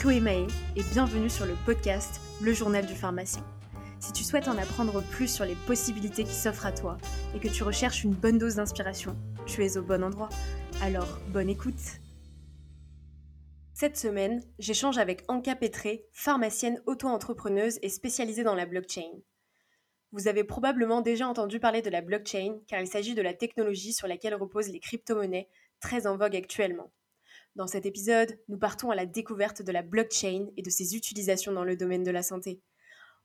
Chloé Mahé et bienvenue sur le podcast Le Journal du pharmacien. Si tu souhaites en apprendre plus sur les possibilités qui s'offrent à toi et que tu recherches une bonne dose d'inspiration, tu es au bon endroit. Alors, bonne écoute Cette semaine, j'échange avec Anka Petré, pharmacienne auto-entrepreneuse et spécialisée dans la blockchain. Vous avez probablement déjà entendu parler de la blockchain car il s'agit de la technologie sur laquelle reposent les crypto-monnaies, très en vogue actuellement. Dans cet épisode, nous partons à la découverte de la blockchain et de ses utilisations dans le domaine de la santé.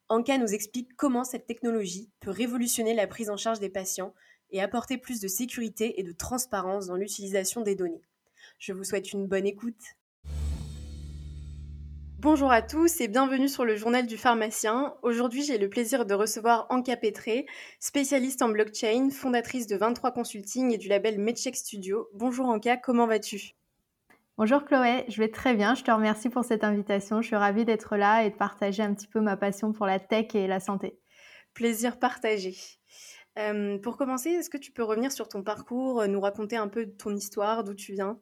Anka nous explique comment cette technologie peut révolutionner la prise en charge des patients et apporter plus de sécurité et de transparence dans l'utilisation des données. Je vous souhaite une bonne écoute. Bonjour à tous et bienvenue sur le journal du pharmacien. Aujourd'hui, j'ai le plaisir de recevoir Anka Petré, spécialiste en blockchain, fondatrice de 23 Consulting et du label MedCheck Studio. Bonjour Anka, comment vas-tu? Bonjour Chloé, je vais très bien. Je te remercie pour cette invitation. Je suis ravie d'être là et de partager un petit peu ma passion pour la tech et la santé. Plaisir partagé. Euh, pour commencer, est-ce que tu peux revenir sur ton parcours, euh, nous raconter un peu ton histoire, d'où tu viens?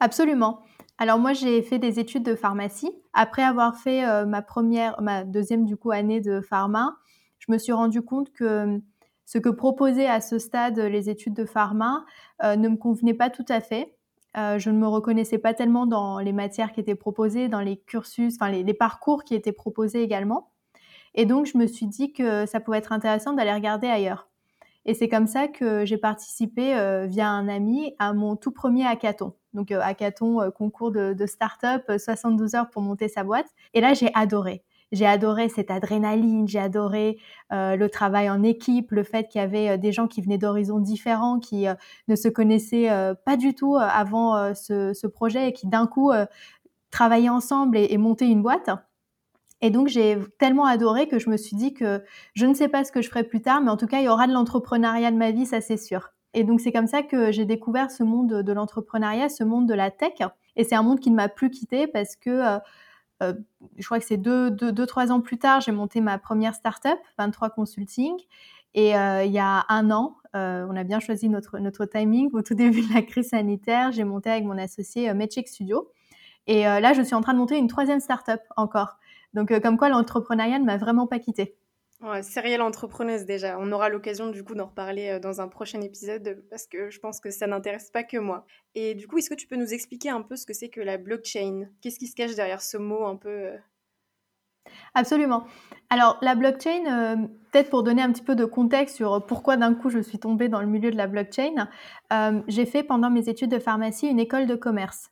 Absolument. Alors moi, j'ai fait des études de pharmacie. Après avoir fait euh, ma première, ma deuxième du coup année de pharma, je me suis rendu compte que ce que proposaient à ce stade les études de pharma ne me convenait pas tout à fait. Euh, je ne me reconnaissais pas tellement dans les matières qui étaient proposées, dans les cursus, enfin les, parcours qui étaient proposés également. Et donc, je me suis dit que ça pouvait être intéressant d'aller regarder ailleurs. Et c'est comme ça que j'ai participé euh, via un ami à mon tout premier hackathon. Donc, euh, hackathon, concours de, de start-up, 72 heures pour monter sa boîte. Et là, j'ai adoré. J'ai adoré cette adrénaline, j'ai adoré euh, le travail en équipe, le fait qu'il y avait euh, des gens qui venaient d'horizons différents, qui euh, ne se connaissaient pas du tout avant ce, projet et qui d'un coup travaillaient ensemble et, et montaient une boîte. Et donc j'ai tellement adoré que je me suis dit que je ne sais pas ce que je ferai plus tard, mais en tout cas il y aura de l'entrepreneuriat de ma vie, ça c'est sûr. Et donc c'est comme ça que j'ai découvert ce monde de l'entrepreneuriat, ce monde de la tech. Et c'est un monde qui ne m'a plus quitté parce que euh, je crois que c'est deux, deux, trois ans plus tard, j'ai monté ma première startup, 23 Consulting. Et euh, il y a un an, euh, on a bien choisi notre, notre timing. Au tout début de la crise sanitaire, j'ai monté avec mon associé Medcheck Studio. Et là, je suis en train de monter une troisième startup encore. Donc, comme quoi l'entrepreneuriat ne m'a vraiment pas quittée. Ouais, entrepreneuse déjà. On aura l'occasion du coup d'en reparler euh, dans un prochain épisode parce que je pense que ça n'intéresse pas que moi. Et du coup, est-ce que tu peux nous expliquer un peu ce que c'est que la blockchain? Qu'est-ce qui se cache derrière ce mot un peu euh? Absolument. Alors la blockchain, euh, peut-être pour donner un petit peu de contexte sur pourquoi d'un coup je suis tombée dans le milieu de la blockchain, j'ai fait pendant mes études de pharmacie une école de commerce.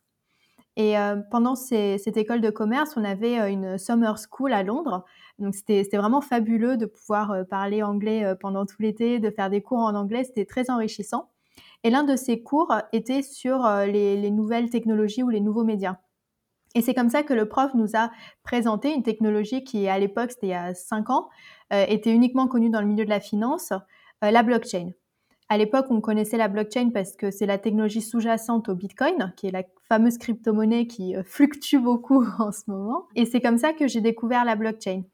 Et pendant cette école de commerce, on avait une summer school à Londres donc c'était vraiment fabuleux de pouvoir euh, parler anglais euh, pendant tout l'été, de faire des cours en anglais, c'était très enrichissant. Et l'un de ces cours était sur euh, les, nouvelles technologies ou les nouveaux médias. Et c'est comme ça que le prof nous a présenté une technologie qui, à l'époque, c'était il y a cinq ans, était uniquement connue dans le milieu de la finance, la blockchain. À l'époque, on connaissait la blockchain parce que c'est la technologie sous-jacente au Bitcoin, qui est la fameuse crypto-monnaie qui fluctue beaucoup en ce moment. Et c'est comme ça que j'ai découvert la blockchain.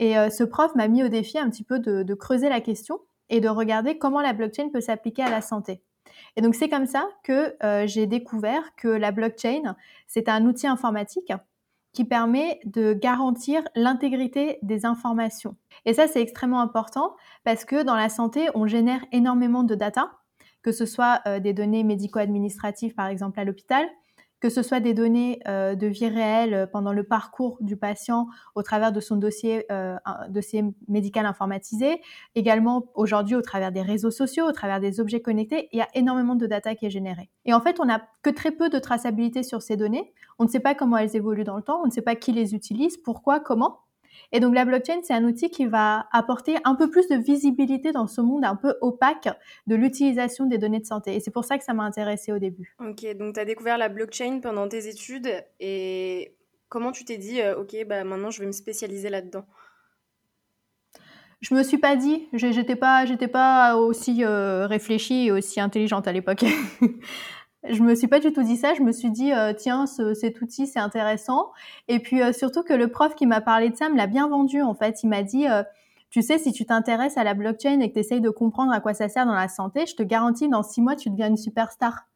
Et euh, ce prof m'a mis au défi un petit peu de, creuser la question et de regarder comment la blockchain peut s'appliquer à la santé. Et donc c'est comme ça que euh, j'ai découvert que la blockchain, c'est un outil informatique qui permet de garantir l'intégrité des informations. Et ça, c'est extrêmement important parce que dans la santé, on génère énormément de data, que ce soit euh, des données médico-administratives, par exemple à l'hôpital, que ce soit des données euh, de vie réelle euh, pendant le parcours du patient au travers de son dossier, euh, dossier médical informatisé, également aujourd'hui au travers des réseaux sociaux, au travers des objets connectés, il y a énormément de data qui est générée. Et en fait, on n'a que très peu de traçabilité sur ces données. On ne sait pas comment elles évoluent dans le temps, on ne sait pas qui les utilise, pourquoi, comment. Et donc la blockchain, c'est un outil qui va apporter un peu plus de visibilité dans ce monde un peu opaque de l'utilisation des données de santé. Et c'est pour ça que ça m'a intéressée au début. Ok, donc tu as découvert la blockchain pendant tes études et comment tu t'es dit, euh, ok, bah maintenant je vais me spécialiser là-dedans? Je me suis pas dit, j'étais pas, j'étais pas aussi euh, réfléchie et aussi intelligente à l'époque. je me suis pas du tout dit ça. Je me suis dit, euh, tiens, cet outil, c'est intéressant. Et puis euh, surtout que le prof qui m'a parlé de ça me l'a bien vendu. En fait, il m'a dit, euh, tu sais, si tu t'intéresses à la blockchain et que tu essayes de comprendre à quoi ça sert dans la santé, je te garantis, dans six mois, tu deviens une superstar.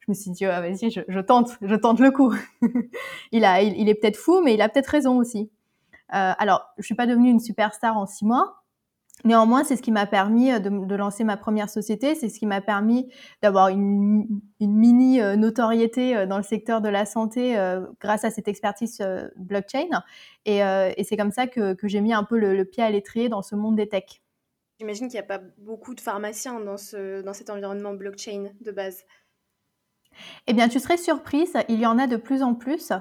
je me suis dit, ah, vas-y, je, tente, je tente le coup. il, a, il, est peut-être fou, mais il a peut-être raison aussi. Euh, alors, je suis pas devenue une superstar en six mois, Néanmoins, c'est ce qui m'a permis euh, de, lancer ma première société, c'est ce qui m'a permis d'avoir une, mini euh, notoriété euh, dans le secteur de la santé grâce à cette expertise blockchain. Et, c'est comme ça que, j'ai mis un peu le, pied à l'étrier dans ce monde des techs. J'imagine qu'il n'y a pas beaucoup de pharmaciens dans, ce, dans cet environnement blockchain de base. Eh bien, tu serais surprise, il y en a de plus en plus.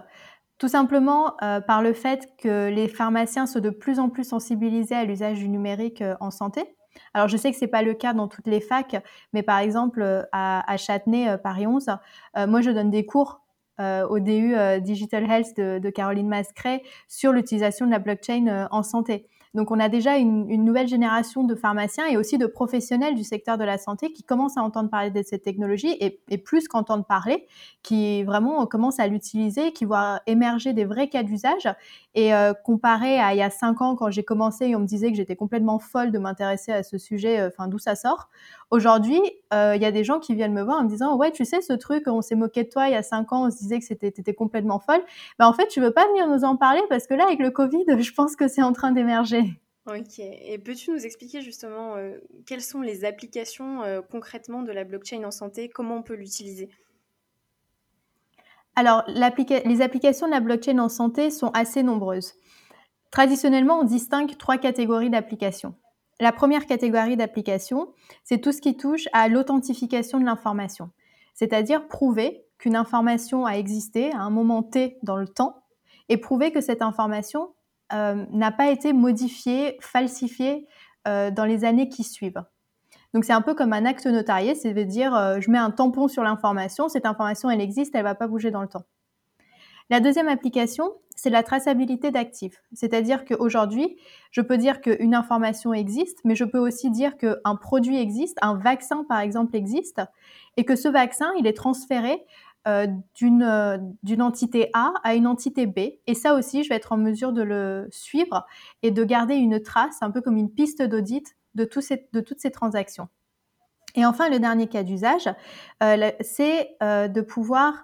Tout simplement euh, par le fait que les pharmaciens sont de plus en plus sensibilisés à l'usage du numérique euh, en santé. Alors, je sais que ce n'est pas le cas dans toutes les facs, mais par exemple, euh, à, Châtenay, Paris 11, moi, je donne des cours au DU Digital Health de, de Caroline Mascret sur l'utilisation de la blockchain en santé. Donc on a déjà une, nouvelle génération de pharmaciens et aussi de professionnels du secteur de la santé qui commencent à entendre parler de cette technologie et, plus qu'entendre parler, qui vraiment commencent à l'utiliser, qui voient émerger des vrais cas d'usage. Et euh, comparé à il y a cinq ans quand j'ai commencé on me disait que j'étais complètement folle de m'intéresser à ce sujet, euh, enfin d'où ça sort. Aujourd'hui, euh, il y a des gens qui viennent me voir en me disant ouais tu sais ce truc on s'est moqué de toi il y a cinq ans on se disait que c'était étais complètement folle. Ben en fait tu veux pas venir nous en parler parce que là avec le Covid je pense que c'est en train d'émerger. Ok. Et peux-tu nous expliquer justement quelles sont les applications concrètement de la blockchain en santé? Comment on peut l'utiliser? Alors, les applications de la blockchain en santé sont assez nombreuses. Traditionnellement, on distingue trois catégories d'applications. La première catégorie d'applications, c'est tout ce qui touche à l'authentification de l'information, c'est-à-dire prouver qu'une information a existé à un moment T dans le temps et prouver que cette information euh, n'a pas été modifié, falsifié euh, dans les années qui suivent. Donc c'est un peu comme un acte notarié, c'est-à-dire euh, je mets un tampon sur l'information, cette information elle existe, elle va pas bouger dans le temps. La deuxième application, c'est la traçabilité d'actifs. C'est-à-dire qu'aujourd'hui, je peux dire qu'une information existe, mais je peux aussi dire qu'un produit existe, un vaccin par exemple existe, et que ce vaccin, il est transféré euh, euh, d'une entité A à une entité B. Et ça aussi, je vais être en mesure de le suivre et de garder une trace, un peu comme une piste d'audit de, toutes ces transactions. Et enfin, le dernier cas d'usage, euh, c'est de pouvoir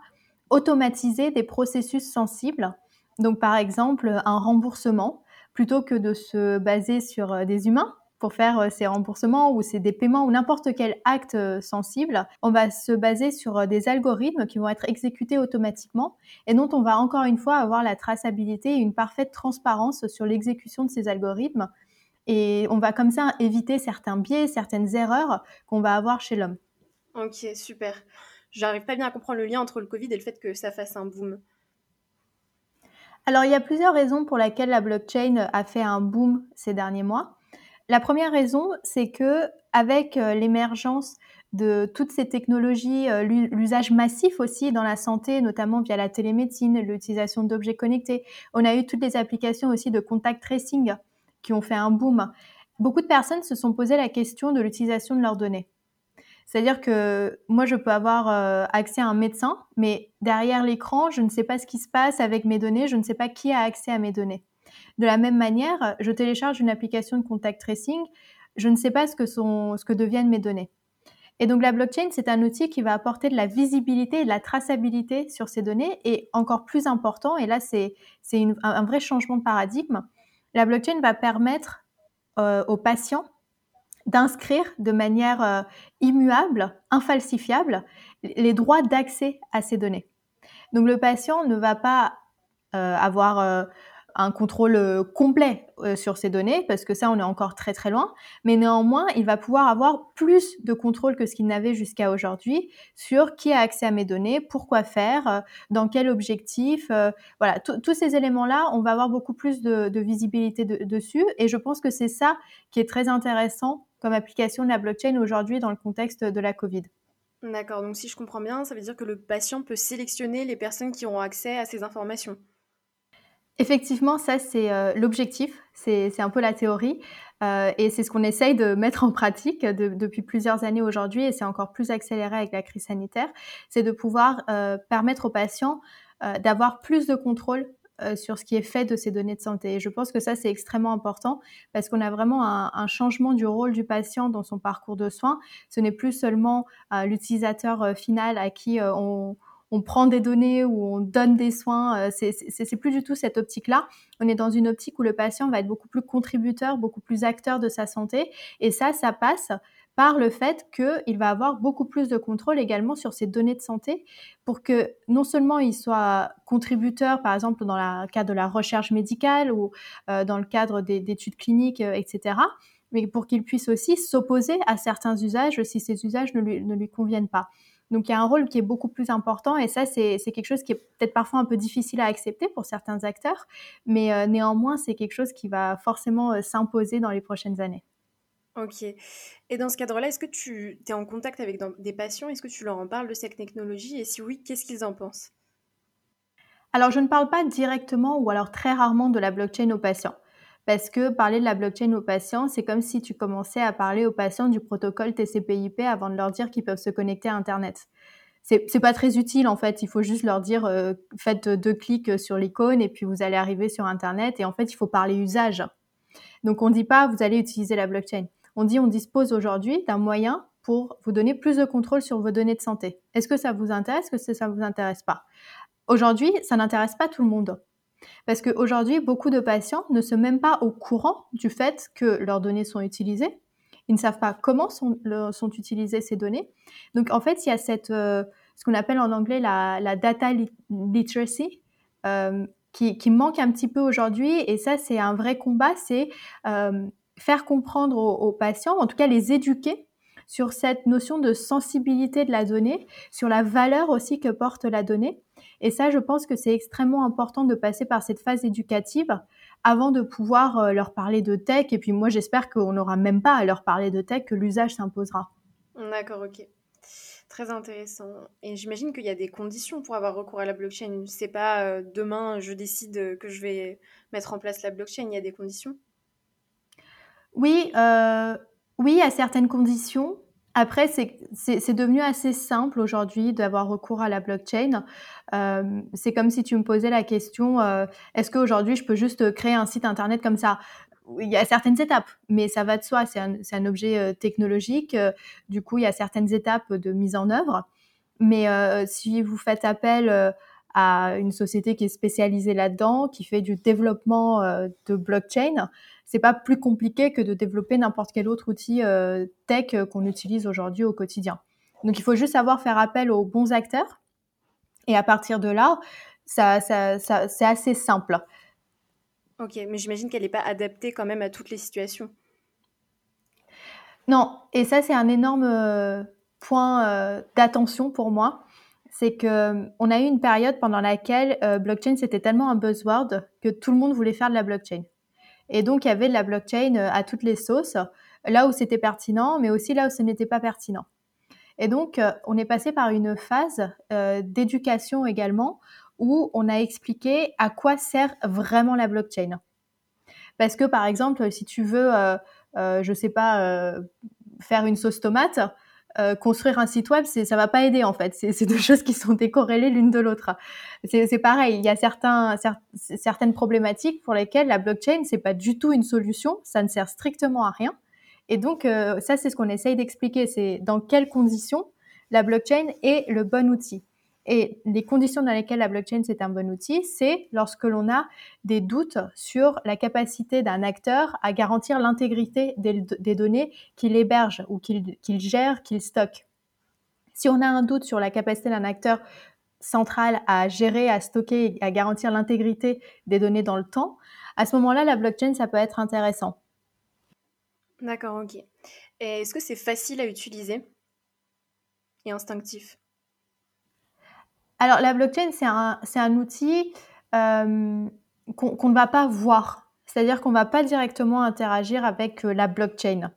automatiser des processus sensibles. Donc, par exemple, un remboursement, plutôt que de se baser sur des humains, pour faire euh, ces remboursements ou des paiements ou n'importe quel acte euh, sensible, on va se baser sur euh, des algorithmes qui vont être exécutés automatiquement et dont on va encore une fois avoir la traçabilité et une parfaite transparence sur l'exécution de ces algorithmes. Et on va comme ça éviter certains biais, certaines erreurs qu'on va avoir chez l'homme. Ok, super. J'arrive pas bien à comprendre le lien entre le Covid et le fait que ça fasse un boom. Alors, il y a plusieurs raisons pour lesquelles la blockchain a fait un boom ces derniers mois. La première raison, c'est que avec euh, l'émergence de toutes ces technologies, euh, l'usage massif aussi dans la santé, notamment via la télémédecine, l'utilisation d'objets connectés, on a eu toutes les applications aussi de contact tracing qui ont fait un boom. Beaucoup de personnes se sont posé la question de l'utilisation de leurs données. C'est-à-dire que moi, je peux avoir euh, accès à un médecin, mais derrière l'écran, je ne sais pas ce qui se passe avec mes données, je ne sais pas qui a accès à mes données. De la même manière, je télécharge une application de contact tracing, je ne sais pas ce que, sont, ce que deviennent mes données. Et donc la blockchain, c'est un outil qui va apporter de la visibilité et de la traçabilité sur ces données. Et encore plus important, et là c'est un vrai changement de paradigme, la blockchain va permettre euh, aux patients d'inscrire de manière euh, immuable, infalsifiable, les droits d'accès à ces données. Donc le patient ne va pas euh, avoir un contrôle euh, complet euh, sur ces données, parce que ça, on est encore très très loin. Mais néanmoins, il va pouvoir avoir plus de contrôle que ce qu'il n'avait jusqu'à aujourd'hui sur qui a accès à mes données, pourquoi faire, euh, dans quel objectif. voilà, tous ces éléments-là, on va avoir beaucoup plus de, visibilité dessus. Et je pense que c'est ça qui est très intéressant comme application de la blockchain aujourd'hui dans le contexte de la Covid. D'accord, donc si je comprends bien, ça veut dire que le patient peut sélectionner les personnes qui auront accès à ces informations. Effectivement, ça c'est euh, l'objectif, c'est un peu la théorie euh, et c'est ce qu'on essaye de mettre en pratique depuis plusieurs années aujourd'hui et c'est encore plus accéléré avec la crise sanitaire, c'est de pouvoir euh, permettre aux patients d'avoir plus de contrôle sur ce qui est fait de ces données de santé. Et je pense que ça, c'est extrêmement important parce qu'on a vraiment un, changement du rôle du patient dans son parcours de soins. Ce n'est plus seulement l'utilisateur final à qui on, on prend des données ou on donne des soins. C'est plus du tout cette optique-là. On est dans une optique où le patient va être beaucoup plus contributeur, beaucoup plus acteur de sa santé. Et ça, ça passe par le fait qu'il va avoir beaucoup plus de contrôle également sur ses données de santé pour que non seulement il soit contributeur, par exemple dans le cadre de la recherche médicale ou euh, dans le cadre d'études cliniques, euh, etc., mais pour qu'il puisse aussi s'opposer à certains usages si ces usages ne lui, ne lui conviennent pas. Donc il y a un rôle qui est beaucoup plus important et ça c'est quelque chose qui est peut-être parfois un peu difficile à accepter pour certains acteurs, mais euh, néanmoins c'est quelque chose qui va forcément s'imposer dans les prochaines années. Ok. Et dans ce cadre-là, est-ce que tu es en contact avec des patients? Est-ce que tu leur en parles de cette technologie? Et si oui, qu'est-ce qu'ils en pensent? Alors, je ne parle pas directement ou alors très rarement de la blockchain aux patients. Parce que parler de la blockchain aux patients, c'est comme si tu commençais à parler aux patients du protocole TCP/IP avant de leur dire qu'ils peuvent se connecter à Internet. C'est pas très utile en fait. Il faut juste leur dire euh, faites deux clics sur l'icône et puis vous allez arriver sur Internet. Et en fait, il faut parler usage. Donc on ne dit pas vous allez utiliser la blockchain on dit on dispose aujourd'hui d'un moyen pour vous donner plus de contrôle sur vos données de santé. Est-ce que ça vous intéresse? Est-ce que ça ne vous intéresse pas? Aujourd'hui, ça n'intéresse pas tout le monde. Parce qu'aujourd'hui, beaucoup de patients ne sont même pas au courant du fait que leurs données sont utilisées. Ils ne savent pas comment sont, utilisées ces données. Donc, en fait, il y a cette, euh, ce qu'on appelle en anglais la, data literacy, euh, qui, manque un petit peu aujourd'hui. Et ça, c'est un vrai combat. C'est euh, faire comprendre aux, patients, en tout cas les éduquer sur cette notion de sensibilité de la donnée, sur la valeur aussi que porte la donnée. Et ça, je pense que c'est extrêmement important de passer par cette phase éducative avant de pouvoir euh, leur parler de tech. Et puis moi, j'espère qu'on n'aura même pas à leur parler de tech, que l'usage s'imposera. D'accord, ok. Très intéressant. Et j'imagine qu'il y a des conditions pour avoir recours à la blockchain. C'est pas euh, demain, je décide que je vais mettre en place la blockchain. Il y a des conditions? Oui, euh, oui, à certaines conditions. Après, c'est devenu assez simple aujourd'hui d'avoir recours à la blockchain. Euh, c'est comme si tu me posais la question, euh, est-ce qu'aujourd'hui je peux juste créer un site internet comme ça? Il y a certaines étapes, mais ça va de soi, c'est un, un, objet technologique. du coup, il y a certaines étapes de mise en œuvre. Mais si vous faites appel à une société qui est spécialisée là-dedans, qui fait du développement de blockchain, c'est pas plus compliqué que de développer n'importe quel autre outil euh, tech euh, qu'on utilise aujourd'hui au quotidien. Donc il faut juste savoir faire appel aux bons acteurs. Et à partir de là, ça, c'est assez simple. Ok, mais j'imagine qu'elle n'est pas adaptée quand même à toutes les situations. Non, et ça c'est un énorme euh, point d'attention pour moi. C'est que on a eu une période pendant laquelle blockchain c'était tellement un buzzword que tout le monde voulait faire de la blockchain. Et donc, il y avait de la blockchain euh, à toutes les sauces, là où c'était pertinent, mais aussi là où ce n'était pas pertinent. Et donc, euh, on est passé par une phase euh, d'éducation également, où on a expliqué à quoi sert vraiment la blockchain. Parce que, par exemple, si tu veux, je ne sais pas, faire une sauce tomate, euh, construire un site web, c'est, ça va pas aider en fait. C'est, deux choses qui sont décorrélées l'une de l'autre. C'est, pareil. Il y a certaines problématiques pour lesquelles la blockchain c'est pas du tout une solution. Ça ne sert strictement à rien. Et donc euh, ça, c'est ce qu'on essaye d'expliquer. C'est dans quelles conditions la blockchain est le bon outil. Et les conditions dans lesquelles la blockchain c'est un bon outil, c'est lorsque l'on a des doutes sur la capacité d'un acteur à garantir l'intégrité des, données qu'il héberge ou qu'il gère, qu'il stocke. Si on a un doute sur la capacité d'un acteur central à gérer, à stocker, à garantir l'intégrité des données dans le temps, à ce moment-là, la blockchain, ça peut être intéressant. D'accord, ok. Est-ce que c'est facile à utiliser et instinctif? Alors, la blockchain, c'est un, un, outil euh, qu'on ne va pas voir. C'est-à-dire qu'on ne va pas directement interagir avec euh, la blockchain.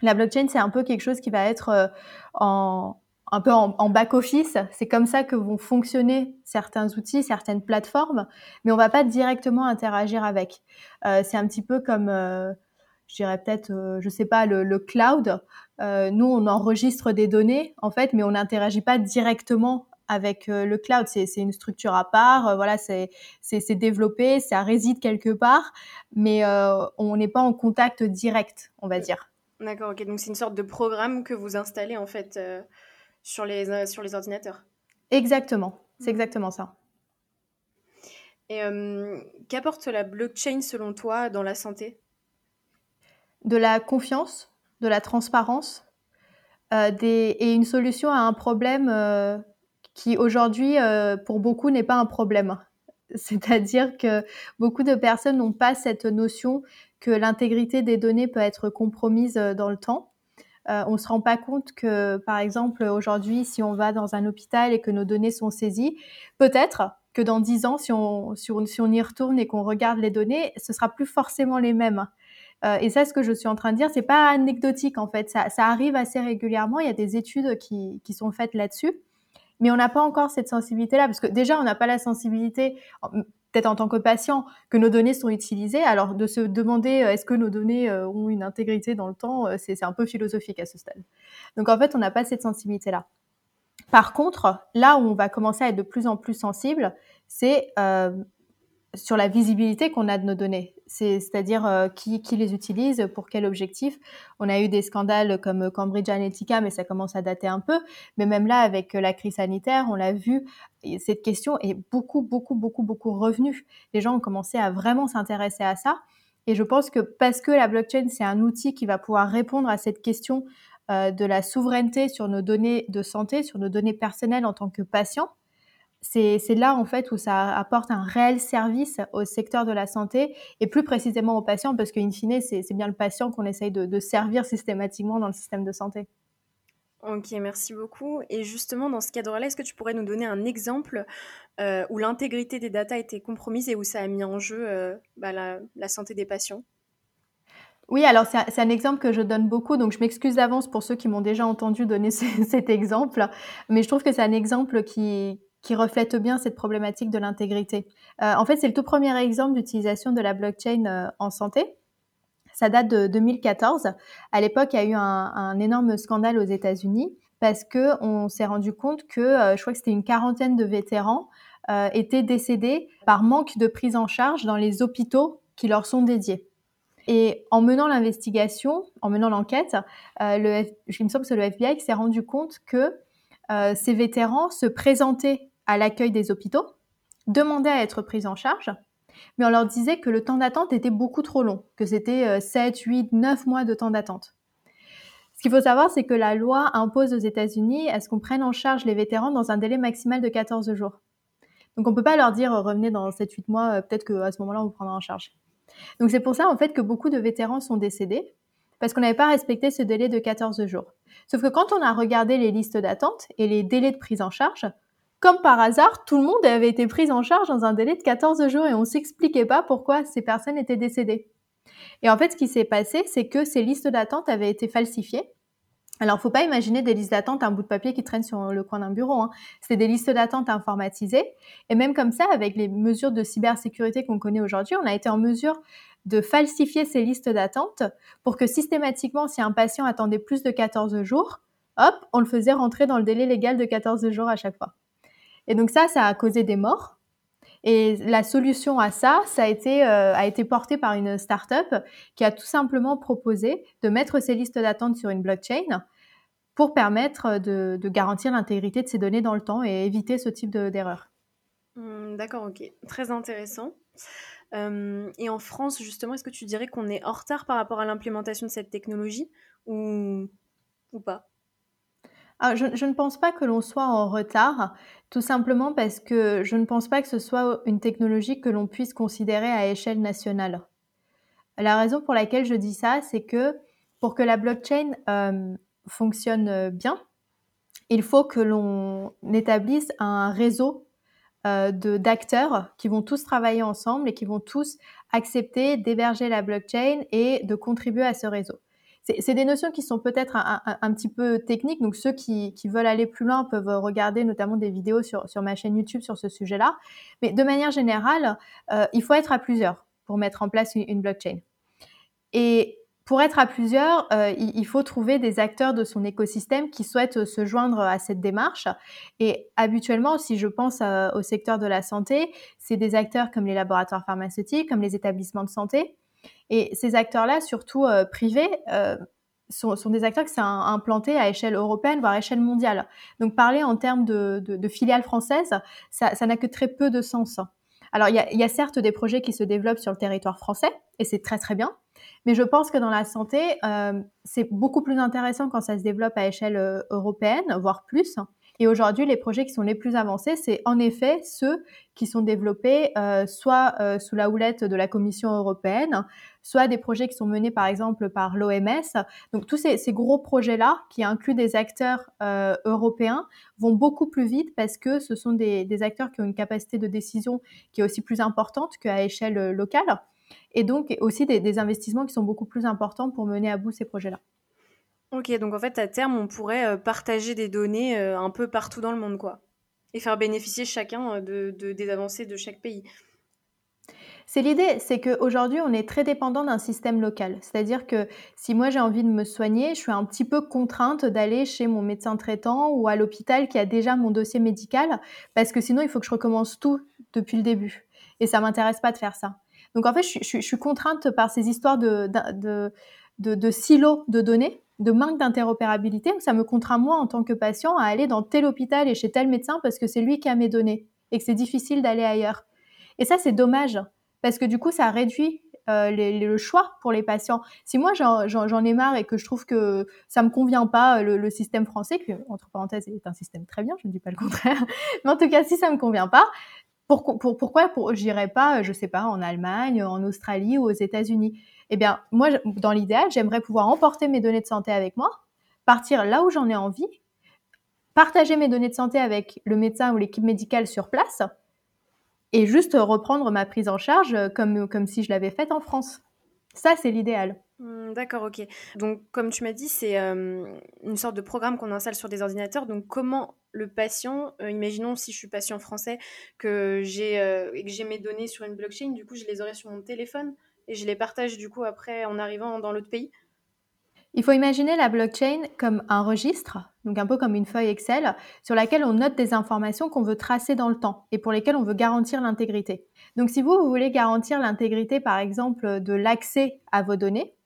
La blockchain, c'est un peu quelque chose qui va être euh, en, un peu en, back-office. C'est comme ça que vont fonctionner certains outils, certaines plateformes, mais on ne va pas directement interagir avec. c'est un petit peu comme, je dirais peut-être, je ne sais pas, le cloud. nous, on enregistre des données, en fait, mais on n'interagit pas directement avec le cloud. C'est une structure à part, voilà, c'est développé, ça réside quelque part, mais on n'est pas en contact direct, on va dire. D'accord, ok. Donc c'est une sorte de programme que vous installez en fait sur, les, sur les ordinateurs. Exactement, c'est mmh. exactement ça. Et qu'apporte la blockchain selon toi dans la santé? De la confiance, de la transparence euh, et une solution à un problème euh, qui aujourd'hui, euh, pour beaucoup, n'est pas un problème. C'est-à-dire que beaucoup de personnes n'ont pas cette notion que l'intégrité des données peut être compromise dans le temps. on ne se rend pas compte que, par exemple, aujourd'hui, si on va dans un hôpital et que nos données sont saisies, peut-être que dans dix ans, si on, si on, y retourne et qu'on regarde les données, ce sera plus forcément les mêmes. Euh, et ça, ce que je suis en train de dire, c'est pas anecdotique en fait. Ça, ça, arrive assez régulièrement. Il y a des études qui, qui sont faites là-dessus, mais on n'a pas encore cette sensibilité-là parce que déjà, on n'a pas la sensibilité, peut-être en tant que patient, que nos données sont utilisées. Alors, de se demander euh, est-ce que nos données euh, ont une intégrité dans le temps, c'est un peu philosophique à ce stade. Donc, en fait, on n'a pas cette sensibilité-là. Par contre, là où on va commencer à être de plus en plus sensible, c'est euh, sur la visibilité qu'on a de nos données. C'est-à-dire euh, qui, qui, les utilise, pour quel objectif. On a eu des scandales comme Cambridge Analytica, mais ça commence à dater un peu. Mais même là, avec la crise sanitaire, on l'a vu, cette question est beaucoup, beaucoup, beaucoup, beaucoup revenue. Les gens ont commencé à vraiment s'intéresser à ça. Et je pense que parce que la blockchain, c'est un outil qui va pouvoir répondre à cette question euh, de la souveraineté sur nos données de santé, sur nos données personnelles en tant que patient. C'est là en fait où ça apporte un réel service au secteur de la santé et plus précisément aux patients parce qu'in fine c'est bien le patient qu'on essaye de, servir systématiquement dans le système de santé. Ok, merci beaucoup. Et justement, dans ce cadre-là, est-ce que tu pourrais nous donner un exemple euh, où l'intégrité des datas a été compromise et où ça a mis en jeu euh, bah, la santé des patients? Oui, alors c'est un, exemple que je donne beaucoup, donc je m'excuse d'avance pour ceux qui m'ont déjà entendu donner cet exemple, mais je trouve que c'est un exemple qui, qui reflète bien cette problématique de l'intégrité. Euh, en fait, c'est le tout premier exemple d'utilisation de la blockchain euh, en santé. Ça date de 2014. À l'époque, il y a eu un, énorme scandale aux États-Unis parce que on s'est rendu compte que, euh, je crois que c'était une quarantaine de vétérans étaient décédés par manque de prise en charge dans les hôpitaux qui leur sont dédiés. Et en menant l'investigation, en menant l'enquête, le il me semble que c'est le FBI qui s'est rendu compte que ces vétérans se présentaient à l'accueil des hôpitaux, demandaient à être pris en charge, mais on leur disait que le temps d'attente était beaucoup trop long, que c'était 7, 8, 9 mois de temps d'attente. Ce qu'il faut savoir, c'est que la loi impose aux États-Unis à ce qu'on prenne en charge les vétérans dans un délai maximal de 14 jours. Donc on ne peut pas leur dire revenez dans 7-8 mois, euh, peut-être qu'à ce moment-là on vous prendra en charge. Donc c'est pour ça en fait que beaucoup de vétérans sont décédés parce qu'on n'avait pas respecté ce délai de 14 jours. Sauf que quand on a regardé les listes d'attente et les délais de prise en charge, comme par hasard, tout le monde avait été pris en charge dans un délai de 14 jours et on s'expliquait pas pourquoi ces personnes étaient décédées. Et en fait, ce qui s'est passé, c'est que ces listes d'attente avaient été falsifiées alors, faut pas imaginer des listes d'attente, un bout de papier qui traîne sur le coin d'un bureau. Hein. C'est des listes d'attente informatisées. Et même comme ça, avec les mesures de cybersécurité qu'on connaît aujourd'hui, on a été en mesure de falsifier ces listes d'attente pour que systématiquement, si un patient attendait plus de 14 jours, hop, on le faisait rentrer dans le délai légal de 14 jours à chaque fois. Et donc ça, ça a causé des morts. Et la solution à ça, ça a été, euh, a été portée par une start-up qui a tout simplement proposé de mettre ces listes d'attente sur une blockchain pour permettre de, garantir l'intégrité de ces données dans le temps et éviter ce type d'erreur. Mmh, d'accord, ok. Très intéressant. Euh, et en France, justement, est-ce que tu dirais qu'on est en retard par rapport à l'implémentation de cette technologie ou, ou pas? Ah, je, ne pense pas que l'on soit en retard, tout simplement parce que je ne pense pas que ce soit une technologie que l'on puisse considérer à échelle nationale. La raison pour laquelle je dis ça, c'est que pour que la blockchain euh, fonctionne bien, il faut que l'on établisse un réseau euh, d'acteurs qui vont tous travailler ensemble et qui vont tous accepter d'héberger la blockchain et de contribuer à ce réseau c'est des notions qui sont peut-être un, petit peu techniques. Donc, ceux qui, veulent aller plus loin peuvent regarder notamment des vidéos sur, ma chaîne YouTube sur ce sujet-là. Mais de manière générale, euh, il faut être à plusieurs pour mettre en place une, blockchain. Et pour être à plusieurs, euh, il, faut trouver des acteurs de son écosystème qui souhaitent se joindre à cette démarche. Et habituellement, si je pense au secteur de la santé, c'est des acteurs comme les laboratoires pharmaceutiques, comme les établissements de santé. Et ces acteurs-là, surtout privés, sont, des acteurs qui sont implantés à échelle européenne, voire à échelle mondiale. Donc parler en termes de, filiales françaises, ça n'a que très peu de sens. Alors il y, a, certes des projets qui se développent sur le territoire français, et c'est très très bien, mais je pense que dans la santé, euh, c'est beaucoup plus intéressant quand ça se développe à échelle euh, européenne, voire plus. Et aujourd'hui, les projets qui sont les plus avancés, c'est en effet ceux qui sont développés euh, soit euh, sous la houlette de la Commission européenne, soit des projets qui sont menés par exemple par l'OMS. Donc tous ces, gros projets-là, qui incluent des acteurs euh, européens, vont beaucoup plus vite parce que ce sont des, acteurs qui ont une capacité de décision qui est aussi plus importante qu'à échelle locale. Et donc aussi des investissements qui sont beaucoup plus importants pour mener à bout ces projets-là. Ok, donc en fait, à terme, on pourrait euh, partager des données euh, un peu partout dans le monde, quoi. Et faire bénéficier chacun euh, de, des avancées de chaque pays. C'est l'idée, c'est qu'aujourd'hui, on est très dépendant d'un système local. C'est-à-dire que si moi j'ai envie de me soigner, je suis un petit peu contrainte d'aller chez mon médecin traitant ou à l'hôpital qui a déjà mon dossier médical, parce que sinon, il faut que je recommence tout depuis le début. Et ça m'intéresse pas de faire ça. Donc en fait, je, suis contrainte par ces histoires de, de, de silos de données de manque d'interopérabilité ça me contraint moi en tant que patient à aller dans tel hôpital et chez tel médecin parce que c'est lui qui a mes données et que c'est difficile d'aller ailleurs. Et ça, c'est dommage parce que du coup, ça réduit euh, le choix pour les patients. Si moi j'en ai marre et que je trouve que ça me convient pas le, système français, qui entre parenthèses est un système très bien, je ne dis pas le contraire, mais en tout cas si ça me convient pas, pour, pour, pourquoi pour, j'irais pas, je sais pas, en Allemagne, en Australie ou aux États-Unis? Eh bien, moi, dans l'idéal, j'aimerais pouvoir emporter mes données de santé avec moi, partir là où j'en ai envie, partager mes données de santé avec le médecin ou l'équipe médicale sur place, et juste reprendre ma prise en charge comme, comme si je l'avais faite en France. Ça, c'est l'idéal. Mmh, d'accord, ok. Donc, comme tu m'as dit, c'est euh, une sorte de programme qu'on installe sur des ordinateurs. Donc, comment le patient, euh, imaginons si je suis patient français, que j'ai euh, mes données sur une blockchain, du coup, je les aurai sur mon téléphone? Et je les partage du coup après en arrivant dans l'autre pays il faut imaginer la blockchain comme un registre, donc un peu comme une feuille Excel, sur laquelle on note des informations qu'on veut tracer dans le temps et pour lesquelles on veut garantir l'intégrité. Donc si vous, vous voulez garantir l'intégrité, par exemple, de l'accès à vos données,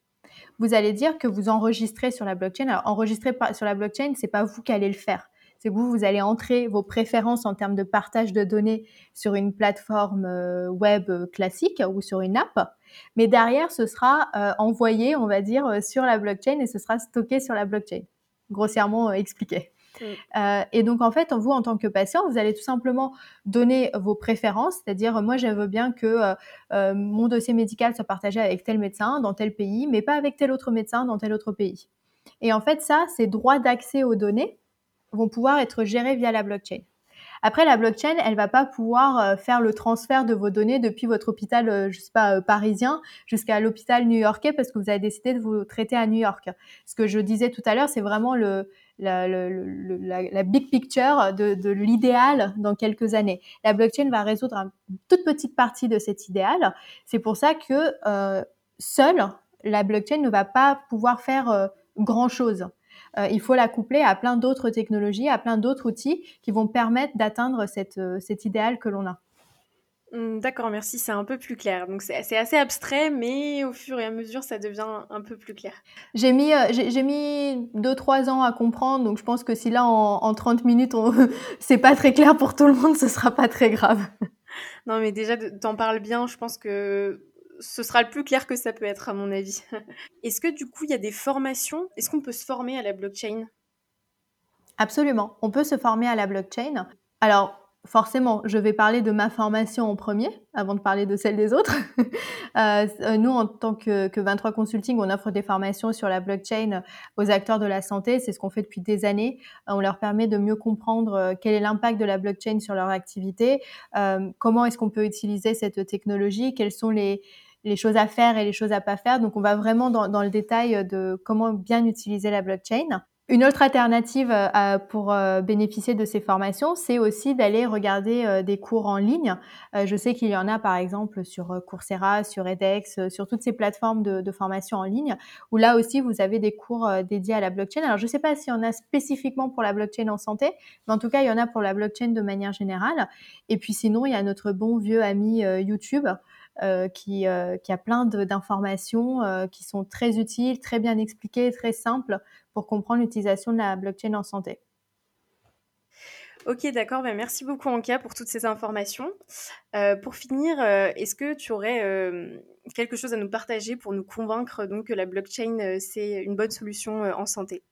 vous allez dire que vous enregistrez sur la blockchain. Alors enregistrer sur la blockchain, c'est pas vous qui allez le faire c'est vous, vous allez entrer vos préférences en termes de partage de données sur une plateforme euh, web euh, classique ou sur une app. Mais derrière, ce sera euh, envoyé, on va dire, sur la blockchain et ce sera stocké sur la blockchain, grossièrement expliqué. Mm. et donc en fait, vous en tant que patient, vous allez tout simplement donner vos préférences, c'est-à-dire moi je veux bien que mon dossier médical soit partagé avec tel médecin dans tel pays, mais pas avec tel autre médecin dans tel autre pays. Et en fait, ça, c'est droit d'accès aux données vont pouvoir être gérés via la blockchain. Après, la blockchain, elle va pas pouvoir euh, faire le transfert de vos données depuis votre hôpital, euh, je sais pas, euh, parisien jusqu'à l'hôpital new-yorkais parce que vous avez décidé de vous traiter à New York. Ce que je disais tout à l'heure, c'est vraiment le, la, la, big picture de, de l'idéal dans quelques années. La blockchain va résoudre une toute petite partie de cet idéal. C'est pour ça que euh, seule, la blockchain ne va pas pouvoir faire grand chose. Euh, il faut la coupler à plein d'autres technologies, à plein d'autres outils qui vont permettre d'atteindre euh, cet idéal que l'on a. Mmh, d'accord, merci, c'est un peu plus clair. Donc c'est assez abstrait, mais au fur et à mesure, ça devient un peu plus clair. J'ai mis, euh, j'ai mis 2-3 ans à comprendre, donc je pense que si là, en, 30 minutes, c'est pas très clair pour tout le monde, ce sera pas très grave. Non, mais déjà, t'en parles bien, je pense que ce sera le plus clair que ça peut être, à mon avis. Est-ce que du coup, il y a des formations? Est-ce qu'on peut se former à la blockchain? Absolument, on peut se former à la blockchain. Alors, forcément, je vais parler de ma formation en premier, avant de parler de celle des autres. Euh, euh, nous, en tant que, 23 Consulting, on offre des formations sur la blockchain aux acteurs de la santé. C'est ce qu'on fait depuis des années. On leur permet de mieux comprendre euh, quel est l'impact de la blockchain sur leur activité, comment est-ce qu'on peut utiliser cette technologie, quelles sont les, les choses à faire et les choses à pas faire. Donc, on va vraiment dans, le détail de comment bien utiliser la blockchain. Une autre alternative euh, pour euh, bénéficier de ces formations, c'est aussi d'aller regarder euh, des cours en ligne. je sais qu'il y en a par exemple sur Coursera, sur edX, sur toutes ces plateformes de, formation en ligne, où là aussi vous avez des cours dédiés à la blockchain. Alors je ne sais pas s'il y en a spécifiquement pour la blockchain en santé, mais en tout cas il y en a pour la blockchain de manière générale. Et puis sinon il y a notre bon vieux ami YouTube. Qui, qui a plein d'informations qui sont très utiles, très bien expliquées, très simples pour comprendre l'utilisation de la blockchain en santé. Ok, d'accord. Ben, merci beaucoup, Anka, pour toutes ces informations. Euh, pour finir, euh, est-ce que tu aurais euh, quelque chose à nous partager pour nous convaincre donc, que la blockchain, c'est une bonne solution en santé?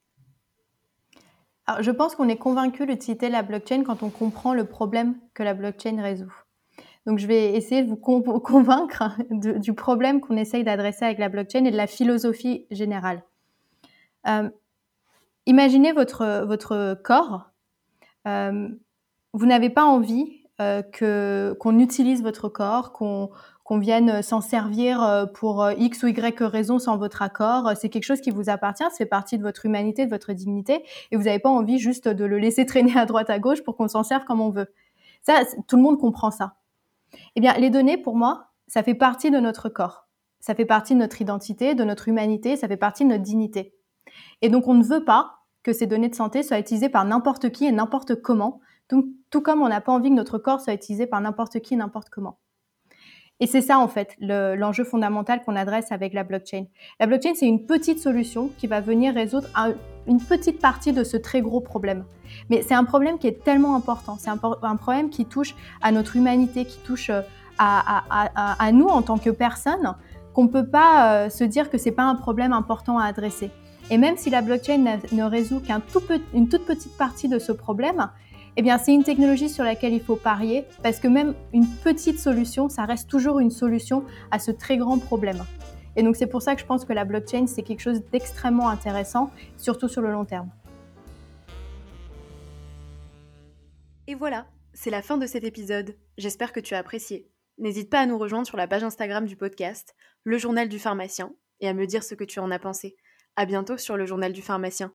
Alors, Je pense qu'on est convaincu d'utiliser la blockchain quand on comprend le problème que la blockchain résout. Donc, je vais essayer de vous convaincre du problème qu'on essaye d'adresser avec la blockchain et de la philosophie générale. Imaginez votre, votre corps. Euh, vous n'avez pas envie euh, que, qu'on utilise votre corps, qu'on, qu'on vienne s'en servir euh, pour X ou Y raison sans votre accord. C'est quelque chose qui vous appartient, ça fait partie de votre humanité, de votre dignité, et vous n'avez pas envie juste de le laisser traîner à droite à gauche pour qu'on s'en serve comme on veut. Ça, tout le monde comprend ça. Eh bien, les données, pour moi, ça fait partie de notre corps. Ça fait partie de notre identité, de notre humanité, ça fait partie de notre dignité. Et donc, on ne veut pas que ces données de santé soient utilisées par n'importe qui et n'importe comment, donc, tout comme on n'a pas envie que notre corps soit utilisé par n'importe qui et n'importe comment. Et c'est ça, en fait, l'enjeu fondamental qu'on adresse avec la blockchain. La blockchain, c'est une petite solution qui va venir résoudre une petite partie de ce très gros problème. Mais c'est un problème qui est tellement important. C'est un, problème qui touche à notre humanité, qui touche euh, à, nous en tant que personne, qu'on ne peut pas euh, se dire que ce n'est pas un problème important à adresser. Et même si la blockchain ne résout qu'une toute petite partie de ce problème, eh bien, c'est une technologie sur laquelle il faut parier parce que même une petite solution, ça reste toujours une solution à ce très grand problème. Et donc, c'est pour ça que je pense que la blockchain, c'est quelque chose d'extrêmement intéressant, surtout sur le long terme. Et voilà, c'est la fin de cet épisode. J'espère que tu as apprécié. N'hésite pas à nous rejoindre sur la page Instagram du podcast, le journal du pharmacien, et à me dire ce que tu en as pensé. À bientôt sur le journal du pharmacien.